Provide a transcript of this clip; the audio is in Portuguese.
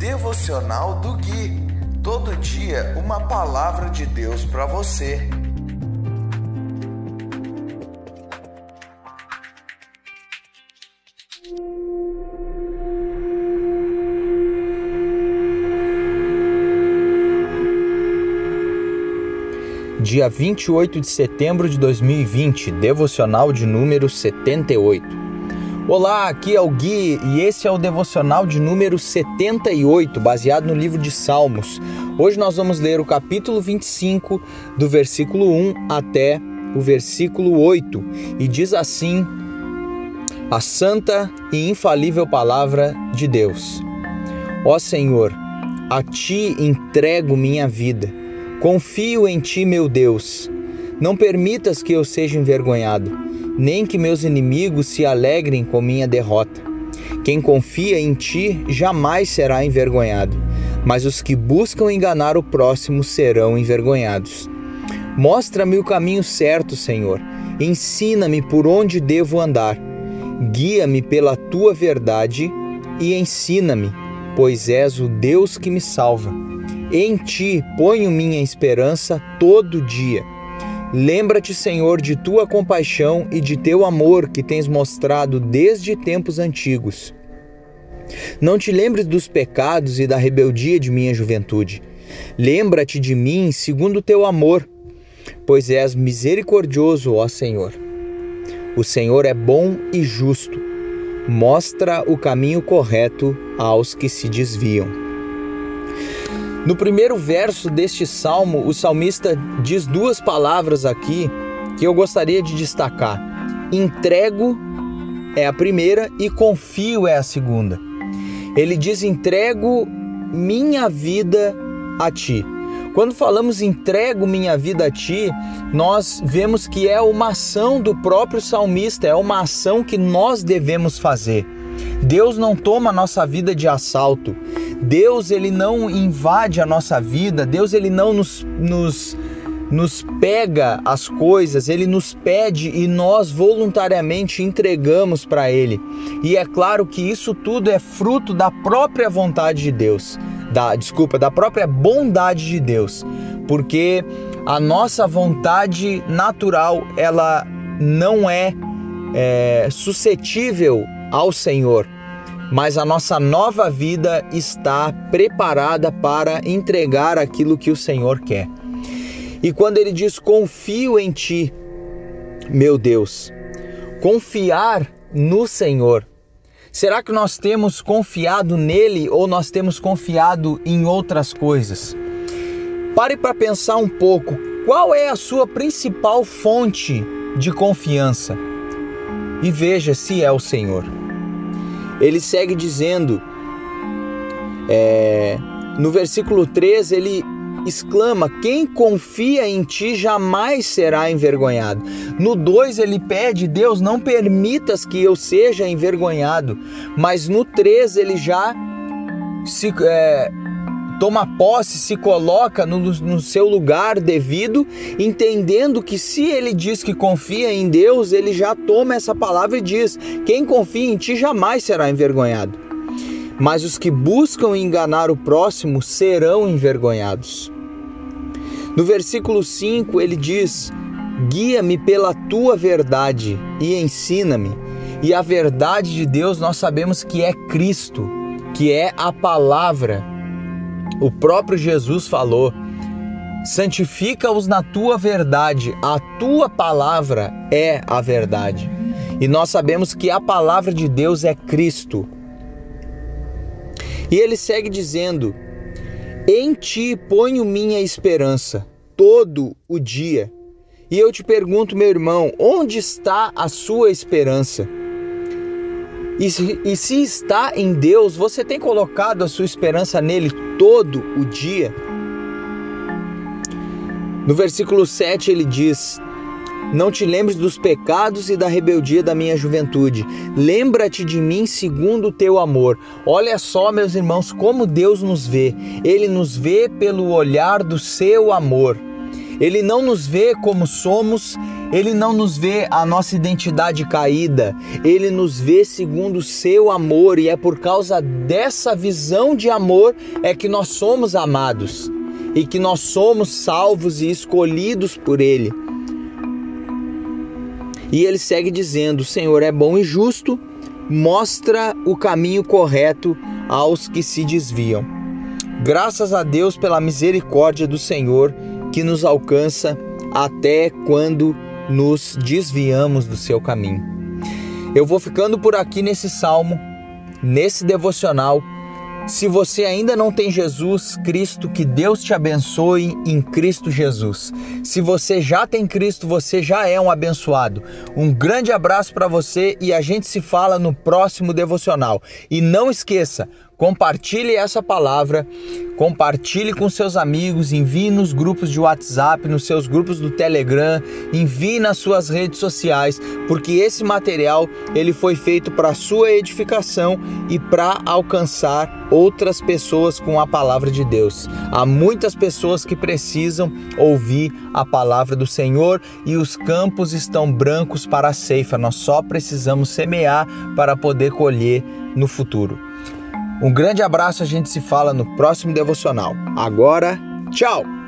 Devocional do Gui. Todo dia uma palavra de Deus para você. Dia 28 de setembro de 2020, devocional de número 78. Olá, aqui é o Gui e esse é o devocional de número 78, baseado no livro de Salmos. Hoje nós vamos ler o capítulo 25, do versículo 1 até o versículo 8, e diz assim: A santa e infalível palavra de Deus. Ó Senhor, a ti entrego minha vida. Confio em ti, meu Deus. Não permitas que eu seja envergonhado nem que meus inimigos se alegrem com minha derrota. Quem confia em ti jamais será envergonhado, mas os que buscam enganar o próximo serão envergonhados. Mostra-me o caminho certo, Senhor. Ensina-me por onde devo andar. Guia-me pela tua verdade e ensina-me, pois és o Deus que me salva. Em ti ponho minha esperança todo dia. Lembra-te, Senhor, de tua compaixão e de teu amor que tens mostrado desde tempos antigos. Não te lembres dos pecados e da rebeldia de minha juventude. Lembra-te de mim segundo teu amor, pois és misericordioso, ó Senhor. O Senhor é bom e justo, mostra o caminho correto aos que se desviam. No primeiro verso deste salmo, o salmista diz duas palavras aqui que eu gostaria de destacar: entrego é a primeira e confio é a segunda. Ele diz: entrego minha vida a ti. Quando falamos entrego minha vida a ti, nós vemos que é uma ação do próprio salmista, é uma ação que nós devemos fazer. Deus não toma a nossa vida de assalto. Deus ele não invade a nossa vida, Deus ele não nos, nos, nos pega as coisas, ele nos pede e nós voluntariamente entregamos para ele. E é claro que isso tudo é fruto da própria vontade de Deus, da desculpa, da própria bondade de Deus, porque a nossa vontade natural ela não é, é suscetível ao Senhor mas a nossa nova vida está preparada para entregar aquilo que o Senhor quer. E quando ele diz confio em ti, meu Deus, confiar no Senhor. Será que nós temos confiado nele ou nós temos confiado em outras coisas? Pare para pensar um pouco. Qual é a sua principal fonte de confiança? E veja se é o Senhor ele segue dizendo, é, no versículo 3, ele exclama: Quem confia em ti jamais será envergonhado. No 2, ele pede: Deus, não permitas que eu seja envergonhado. Mas no 3, ele já se, é, toma posse, se coloca no, no, seu lugar devido, entendendo que se ele diz que confia em Deus, ele já toma essa palavra e diz: Quem confia em ti jamais será envergonhado. Mas os que buscam enganar o próximo serão envergonhados. No versículo 5 ele diz: Guia-me pela tua verdade e ensina-me. E a verdade de Deus nós sabemos que é Cristo, que é a palavra o próprio Jesus falou: santifica-os na tua verdade, a tua palavra é a verdade. E nós sabemos que a palavra de Deus é Cristo. E ele segue dizendo: Em ti ponho minha esperança todo o dia. E eu te pergunto, meu irmão, onde está a sua esperança? E se, e se está em Deus, você tem colocado a sua esperança nele todo o dia? No versículo 7 ele diz: Não te lembres dos pecados e da rebeldia da minha juventude. Lembra-te de mim segundo o teu amor. Olha só, meus irmãos, como Deus nos vê. Ele nos vê pelo olhar do seu amor. Ele não nos vê como somos, ele não nos vê a nossa identidade caída, ele nos vê segundo o seu amor e é por causa dessa visão de amor é que nós somos amados e que nós somos salvos e escolhidos por ele. E ele segue dizendo: O Senhor é bom e justo, mostra o caminho correto aos que se desviam. Graças a Deus pela misericórdia do Senhor que nos alcança até quando nos desviamos do seu caminho. Eu vou ficando por aqui nesse salmo, nesse devocional. Se você ainda não tem Jesus Cristo, que Deus te abençoe em Cristo Jesus. Se você já tem Cristo, você já é um abençoado. Um grande abraço para você e a gente se fala no próximo devocional. E não esqueça, Compartilhe essa palavra, compartilhe com seus amigos, envie nos grupos de WhatsApp, nos seus grupos do Telegram, envie nas suas redes sociais, porque esse material ele foi feito para sua edificação e para alcançar outras pessoas com a palavra de Deus. Há muitas pessoas que precisam ouvir a palavra do Senhor e os campos estão brancos para a ceifa. Nós só precisamos semear para poder colher no futuro. Um grande abraço, a gente se fala no próximo devocional. Agora, tchau!